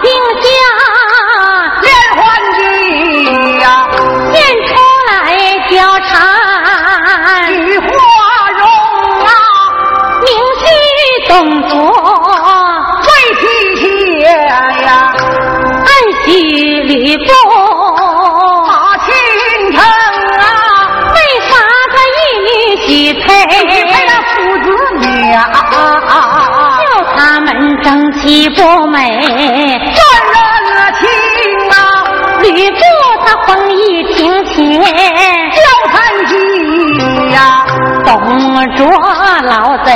定下连环计呀变出来貂蝉与花容啊明细动作最妻妾呀暗惜礼佛他心啊为啥一女配配那子女啊叫他们争气不美。捉老贼，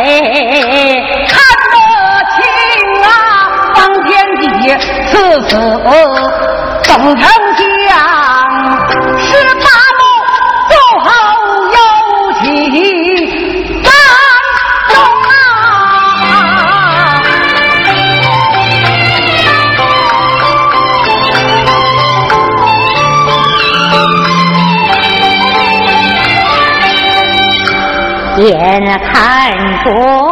看得清啊，方天戟刺死董成。眼看着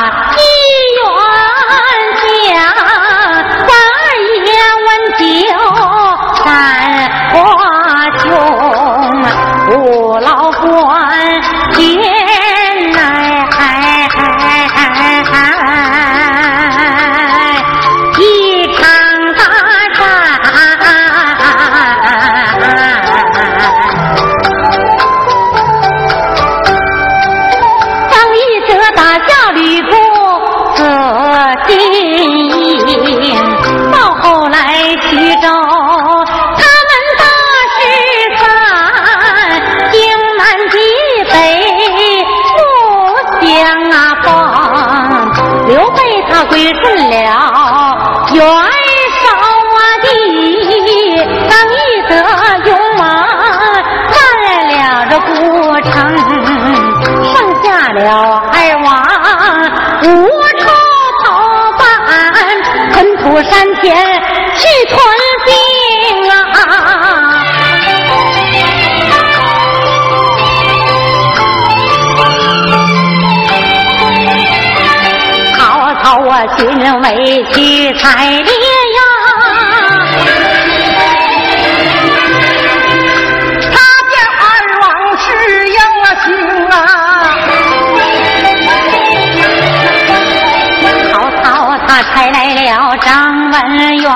远远呐，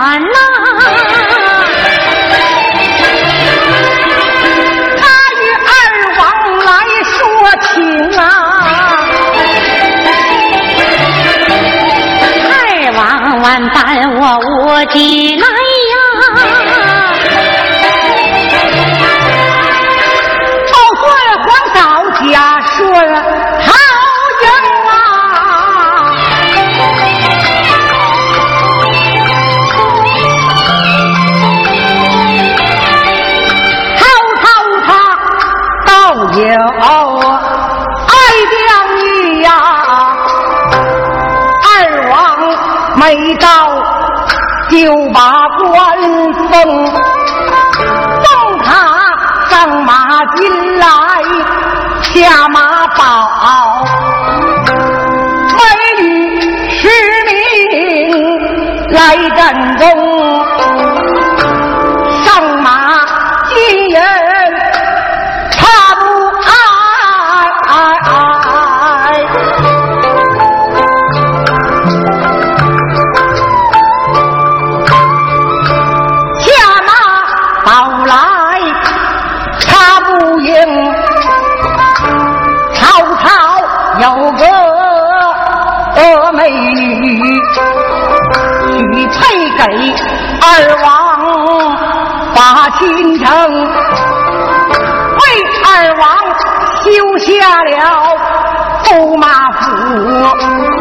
他与二王来说情啊，二王万般我无计。下马宝。美女许配给二王把亲成为二王修下了驸马府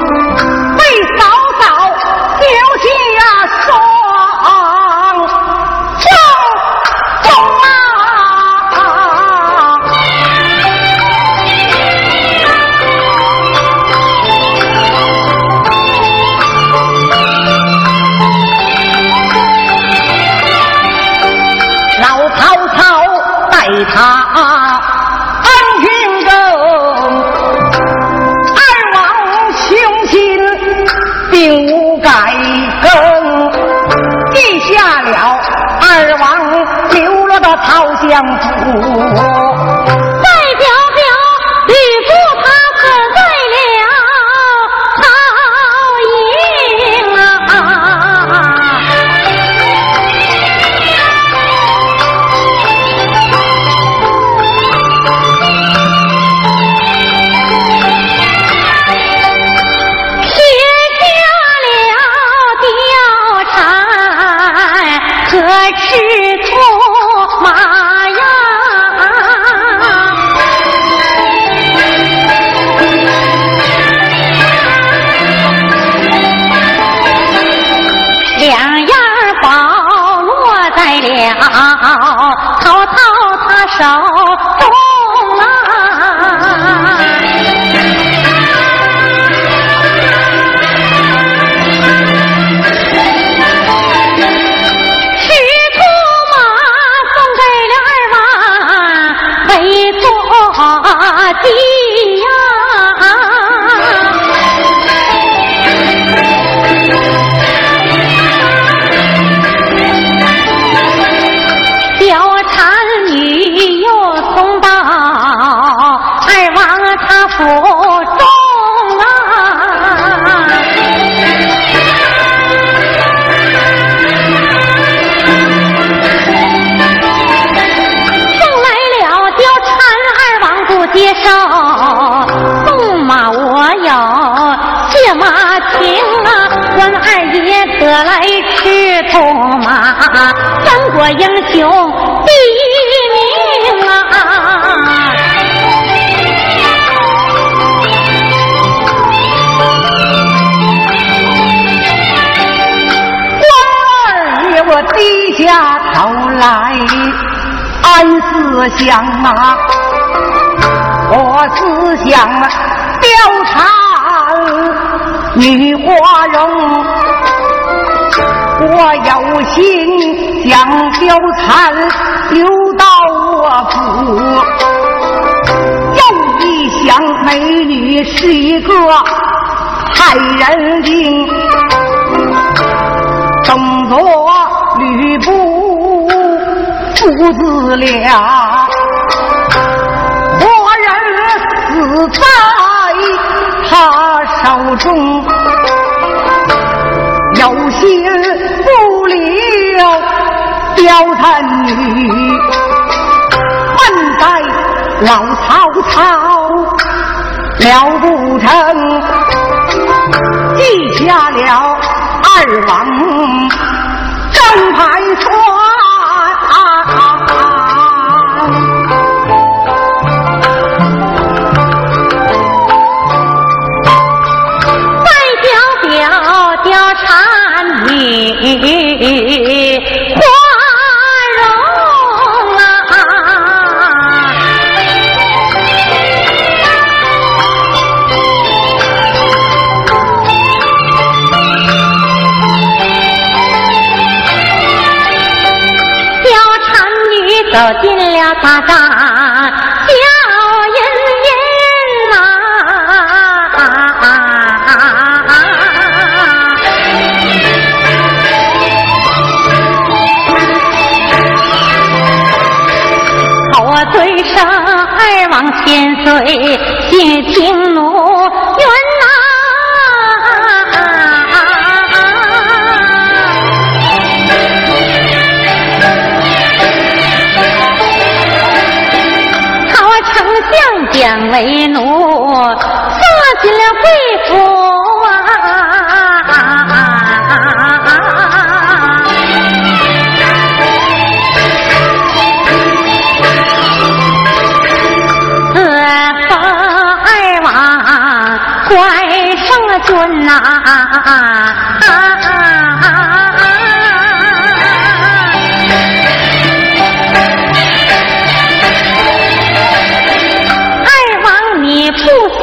思想啊，我思想，貂蝉女花容，我有心将貂蝉留到我府。又一想，美女是一个害人精，董卓吕布。父子俩。活人死在他手中，有心不留貂蝉女，恨在老曹操了不成，记下了二王正牌说。把盏，笑吟吟呐。我对上二王千岁，谢听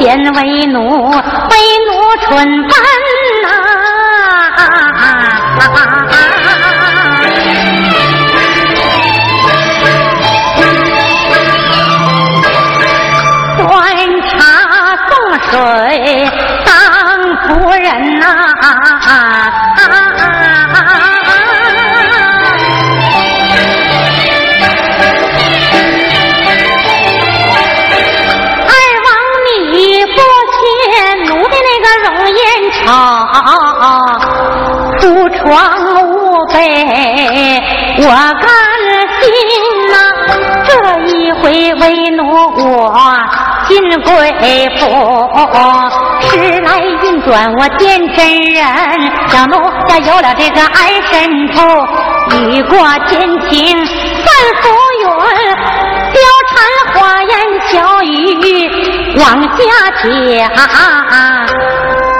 先为奴，为奴春奔贵府，时来运转我见真人。小奴家有了这个爱神图，雨过天晴算浮云。貂蝉花言巧语往下讲，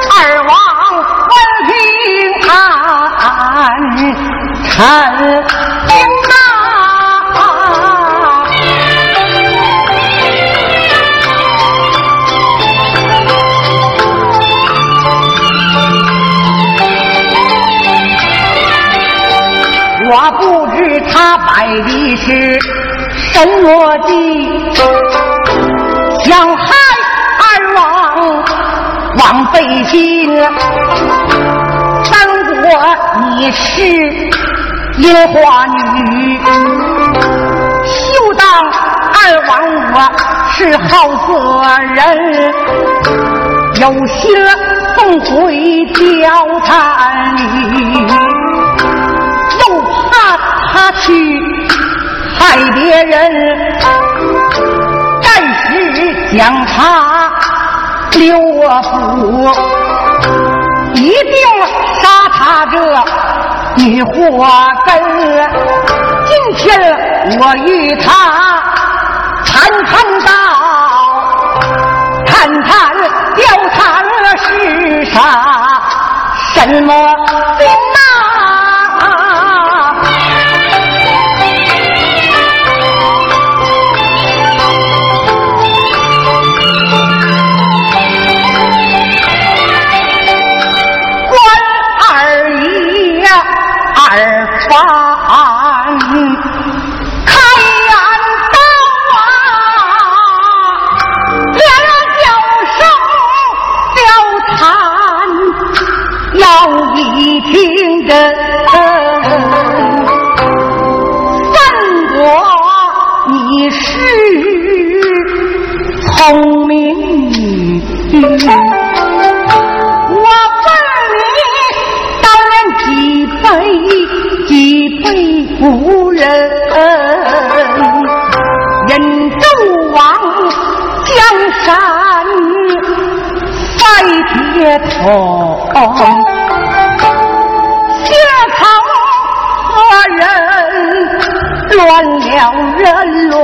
二王。陈兵呐，的是什么计，想害二王枉费心。我你是樱花女，休当二王我是好色人，有心送回貂蝉女，又怕他去害别人，暂时将他留我府，一定。杀他这女祸根！今天我与他谈谈道，谈谈貂蝉是啥什么功名，我问你；当年几辈几辈古人，人渡亡，江山在街头，街头何人乱了人伦。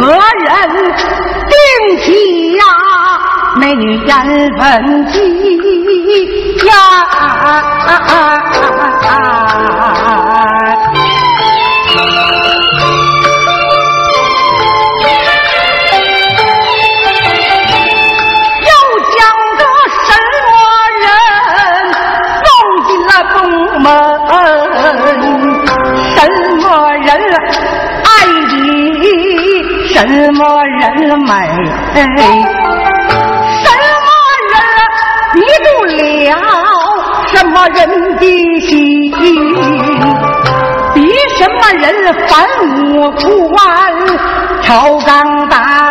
何人定计呀？美女颜文姬呀！又将个什么人送进了宫门？什么人美？什么人迷住了？什么人的心？比什么人反目不安？朝纲大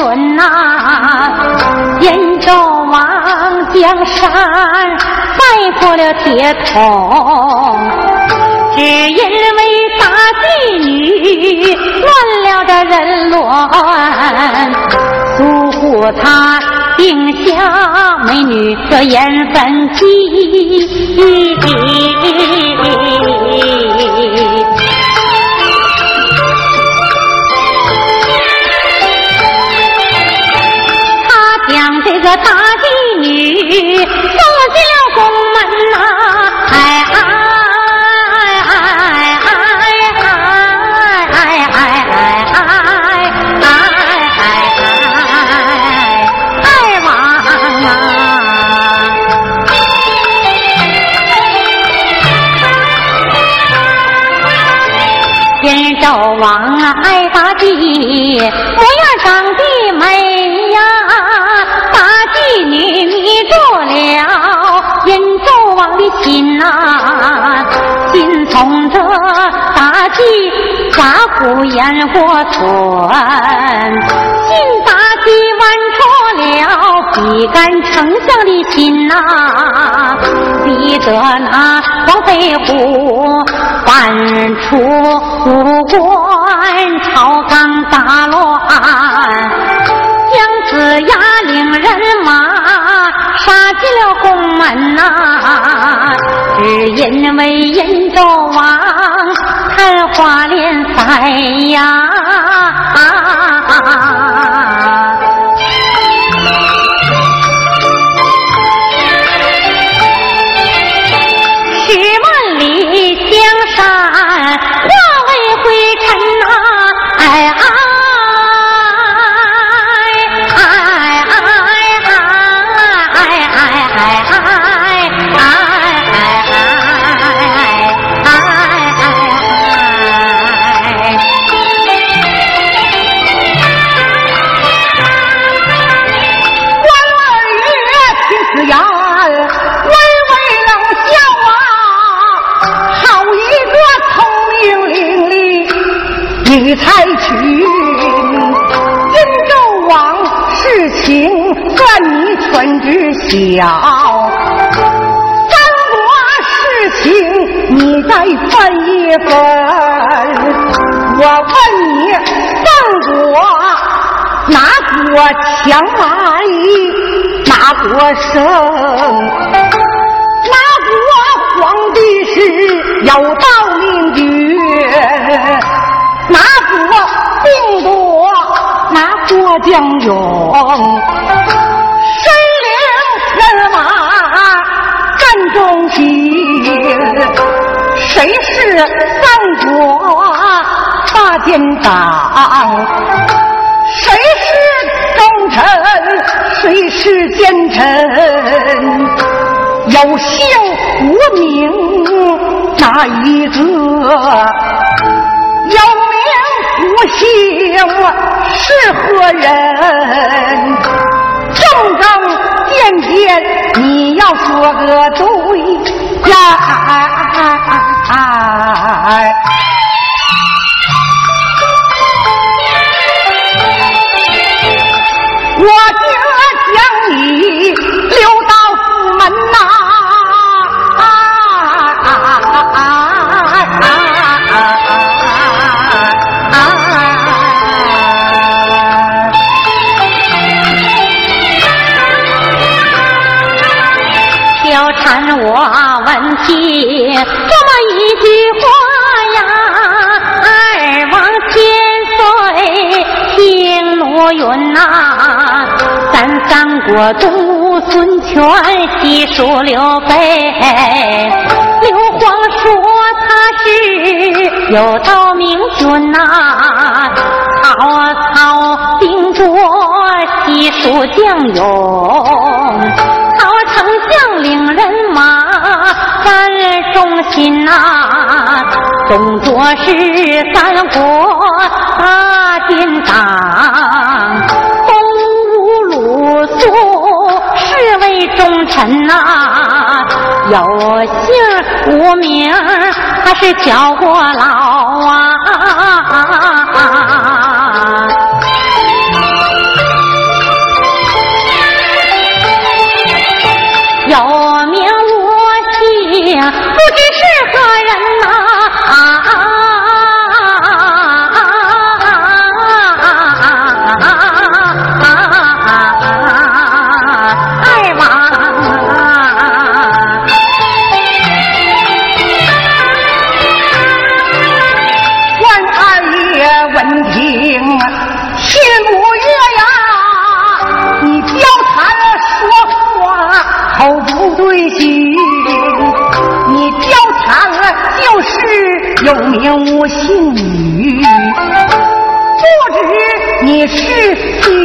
云呐！燕州王江山拜破了铁桶，只因为大妓女乱了这人伦，苏护他定下美女的颜分计。大妓女送进了宫门呐、哎哎哎哎哎哎哎哎哎哎哎王啊！燕赵王啊，爱大妓，虎烟火村，心大妓玩出了比干丞相的心呐、逼得那黄飞虎搬出武关，朝纲大乱，姜子牙领人马杀进了宫门呐、只因为燕州王开花莲赛呀。小，三国事情你再分一分。我问你，三国。哪国强来哪国胜，哪国皇帝是有道明君，哪国兵多哪国将勇，谁是三国大奸党？谁是忠臣，谁是奸臣？有姓无名哪一个？有名无姓是何人？正正见见，你要说个对呀！我就将你留到府门呐！貂蝉，我问起听奴云呐。咱三国中孙权，西蜀刘备。刘皇说他是有道明君呐，曹操兵多西蜀将勇，曹丞相领人马咱忠心呐，董卓是三国大奸党。臣呐，有姓无名，还是叫过老啊？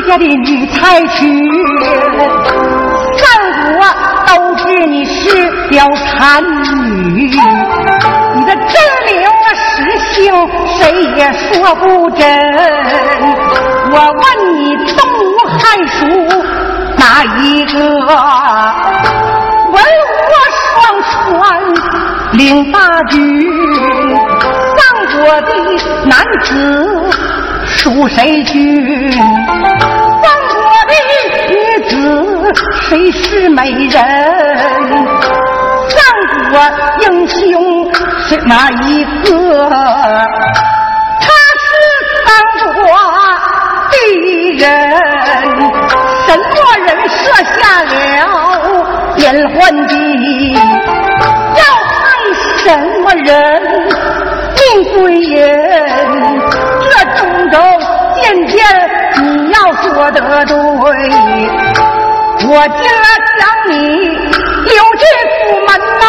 家的女才婿。三国都知你是貂蝉女，你的真名实姓谁也说不真。我问你东吴汉蜀哪一个？文武双全领大军。我的男子属谁君？美人？三国英雄是哪一个？他是三国第一人。什么人设下了连环计？要害什么人？贵人，这种种件件你要说得对，我今儿将你留进府门呐！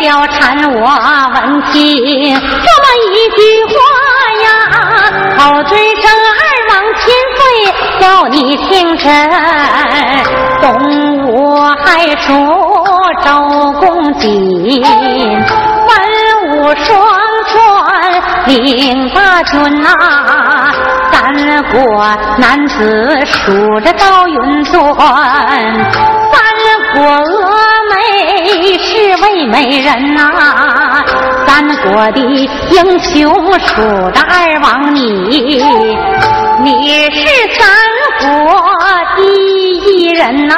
貂蝉，我闻听这么一句话。口尊声二王千岁，叫你听真。东我还说周公瑾，文武双全领大军呐。三国男子数着赵云端，三国峨眉是位美人呐。三国的英雄数着二王你，你是三国第一。人呐，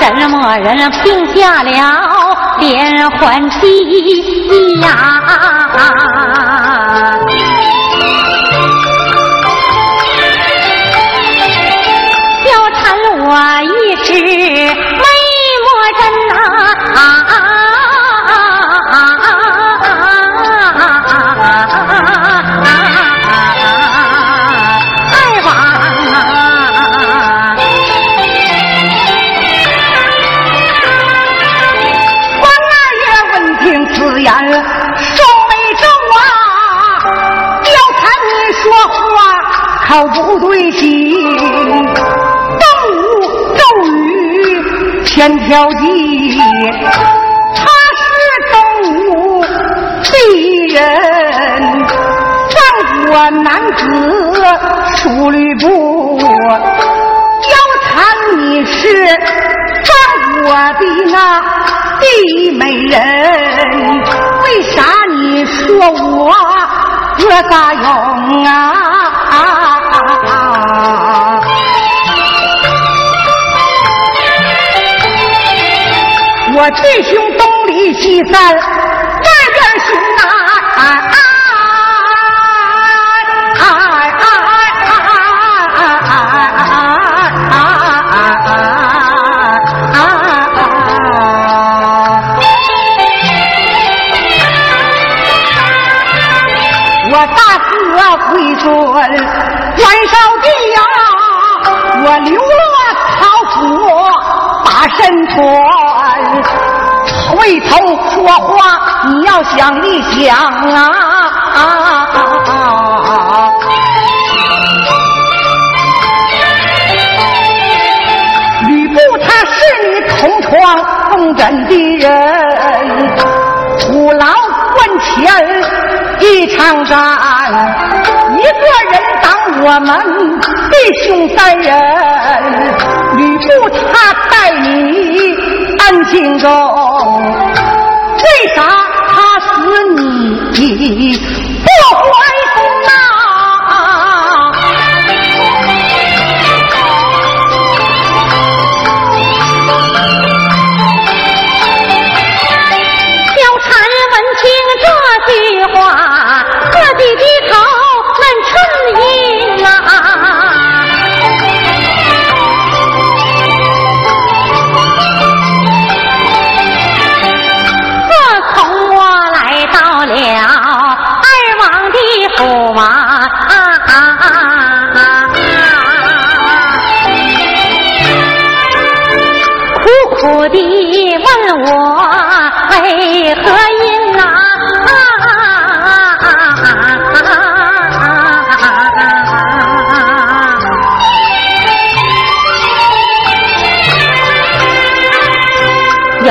什么人定下了连环计呀？貂蝉我一时。口不对心，东吴周瑜千条计，他是东吴的人，战国男子数吕布，貂蝉你是战国的那第一美人，为啥你说我恶啥用啊？我弟兄东离西散，话你要想一想啊！吕布他是你空闯风阵的人，虎牢关前一场战。一个人挡我们弟兄三人，吕布他待你安心中，为啥他死你？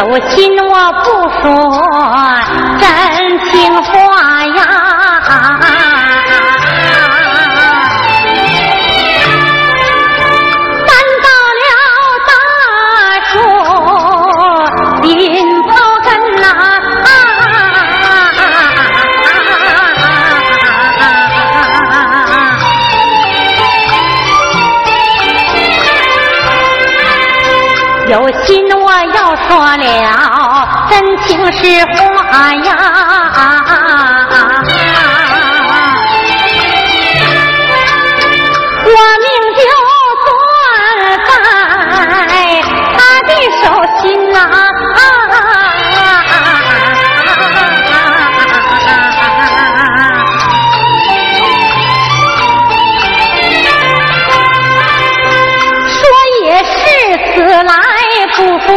有心我不服要说了真情实话呀，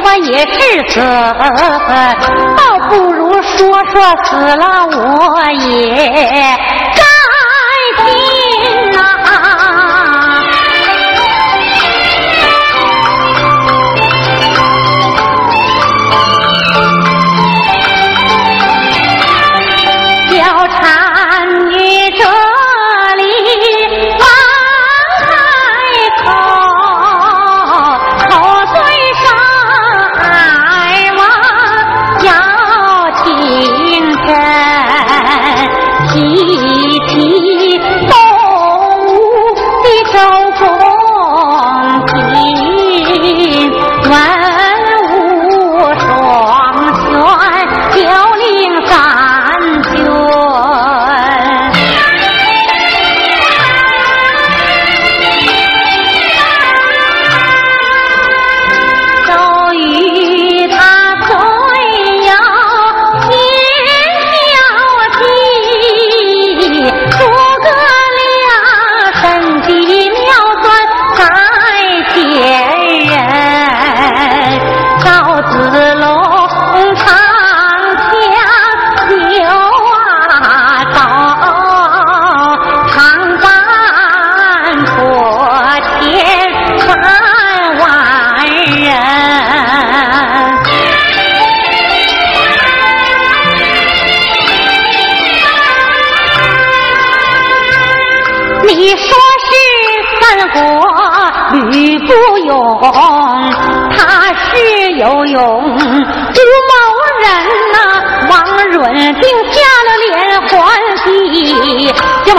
我也是死，倒不如说说死了我也。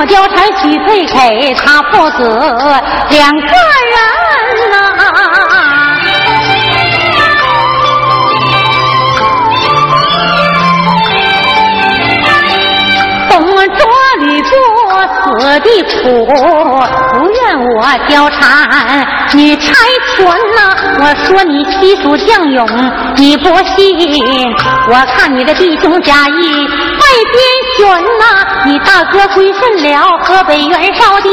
计，这么貂蝉许配给他父子两个人呐。董卓吕布死的苦，不怨我貂蝉，你拆拳呐！我说你西蜀将勇，你不信？我看你的弟兄贾谊拜边选呐，你大哥归顺了河北袁绍的，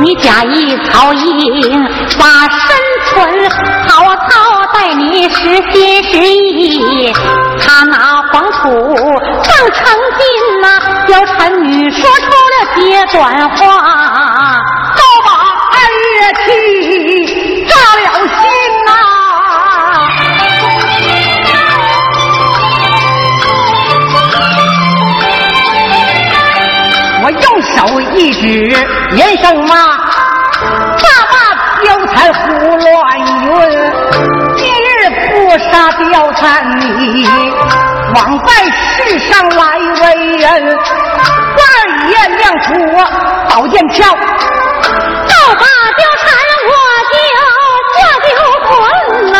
你假意曹营把身存，曹操待你实心实意，他拿黄土当成金呐，貂蝉女说出了些短话，都把二月去手一指，连声骂，大骂貂蝉胡乱云，今日不杀貂蝉你。枉在世上来为人，二爷亮出宝剑鞘，倒把貂蝉我就我就困呐。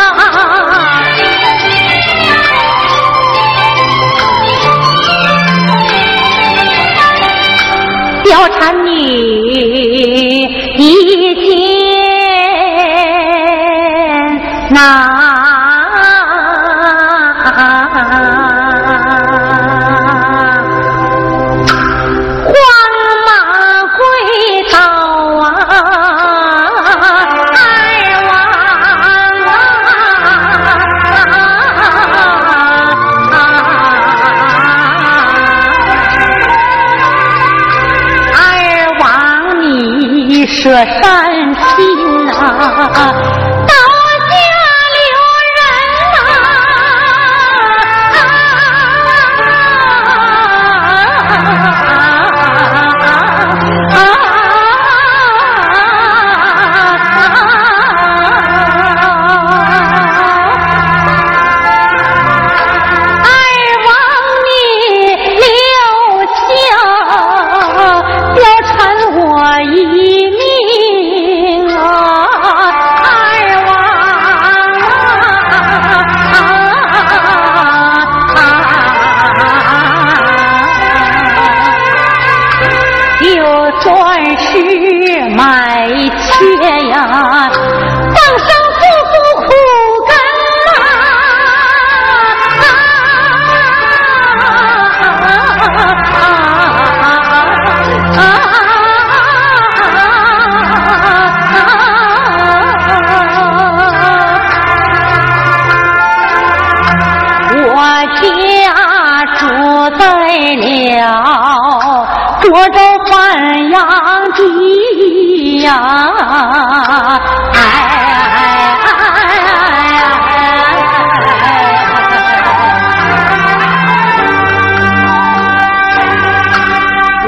貂蝉你 sure 要涿州范阳地呀，哎，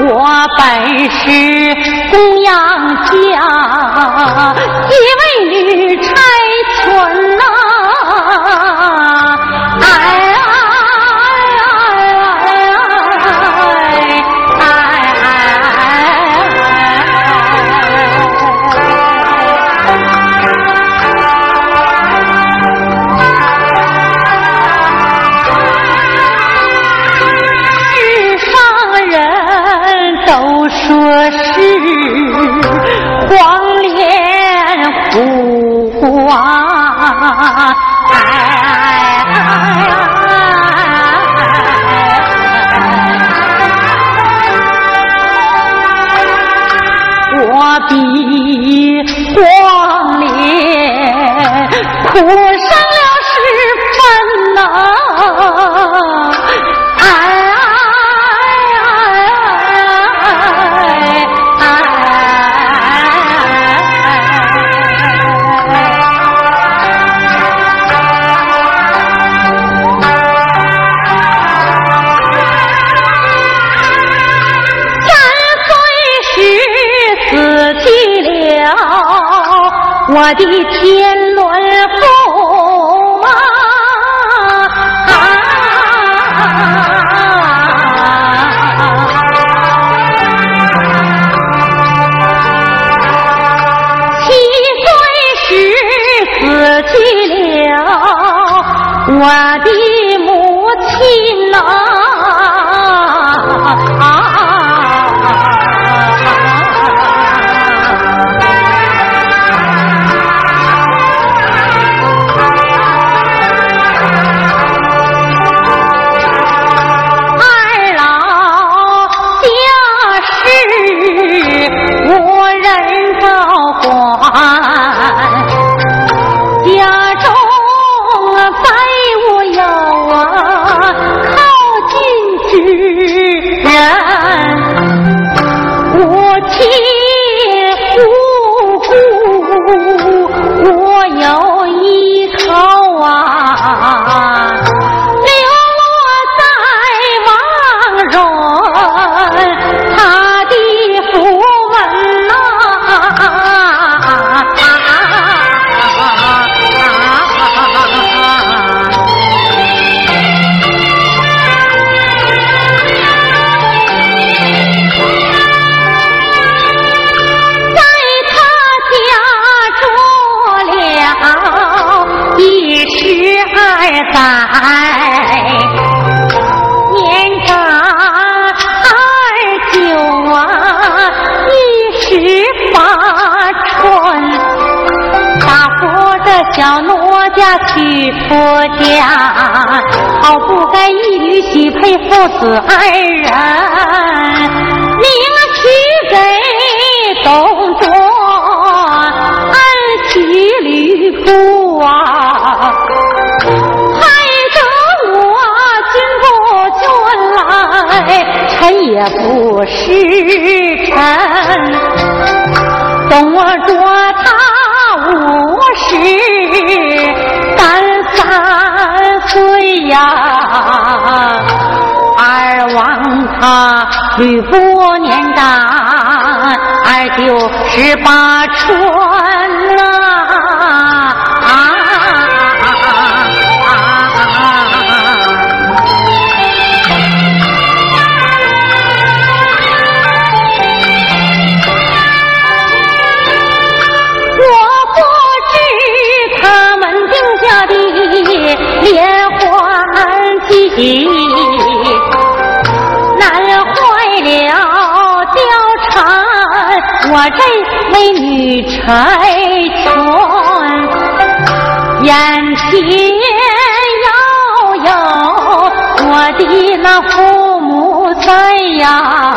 我本是公羊家，因为女差村。我的天伦风马七岁时死去了我的我家好不该一女喜配父子二人，你那娶给董卓恩娶吕布啊？害得我君不君来，臣也不是臣，董卓他无十。呀，二王他吕布年长，二九十八出。白泉眼前要有我的那父母在呀。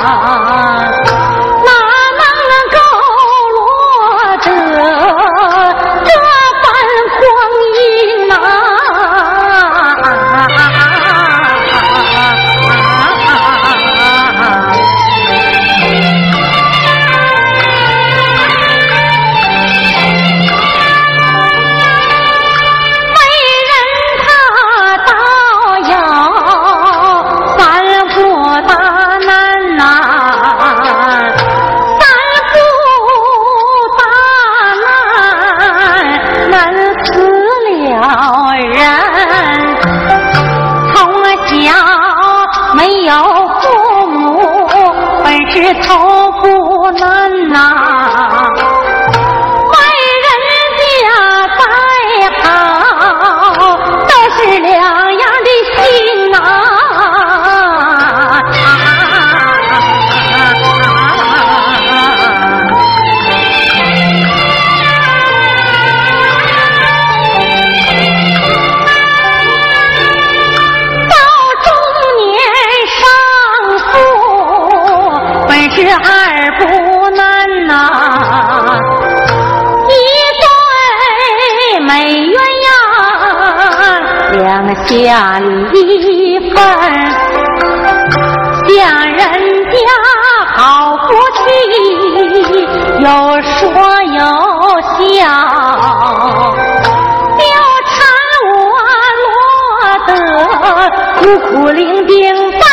明白。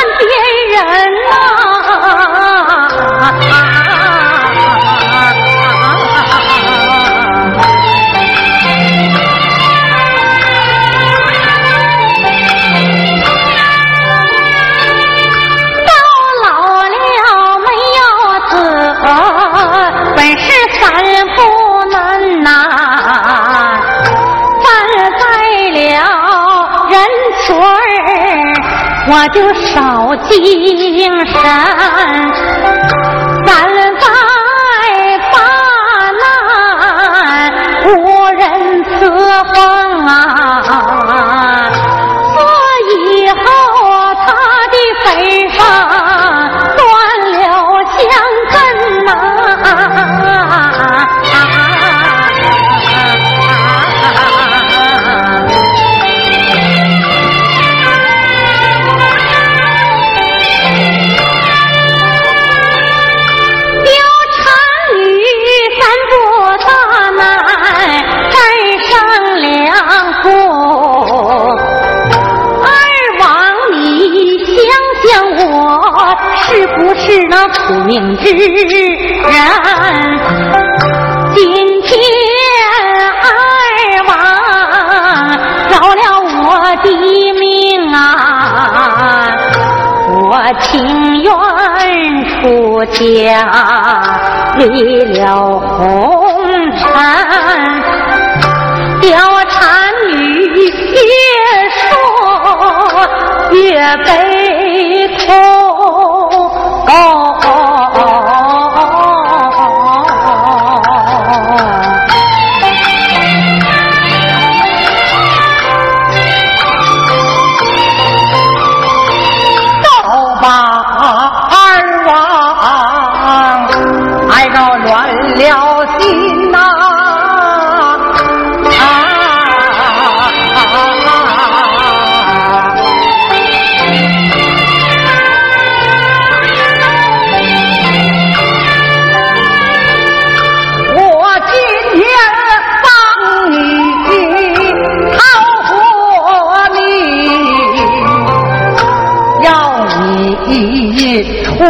我就少精神，三百八难，无人伺候。是不是那苦命之人？今天二王饶了我的命啊！我情愿出家离了红尘，貂蝉女越说越悲痛。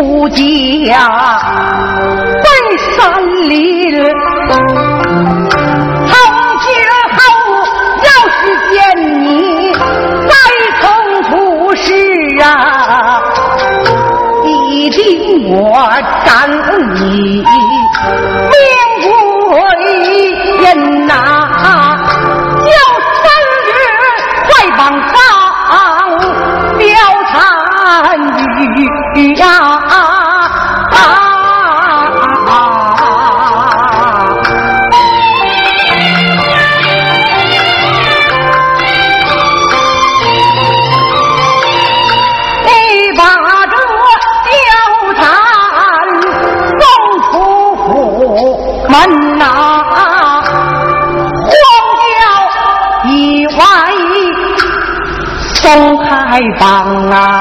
你出外松开绑啊，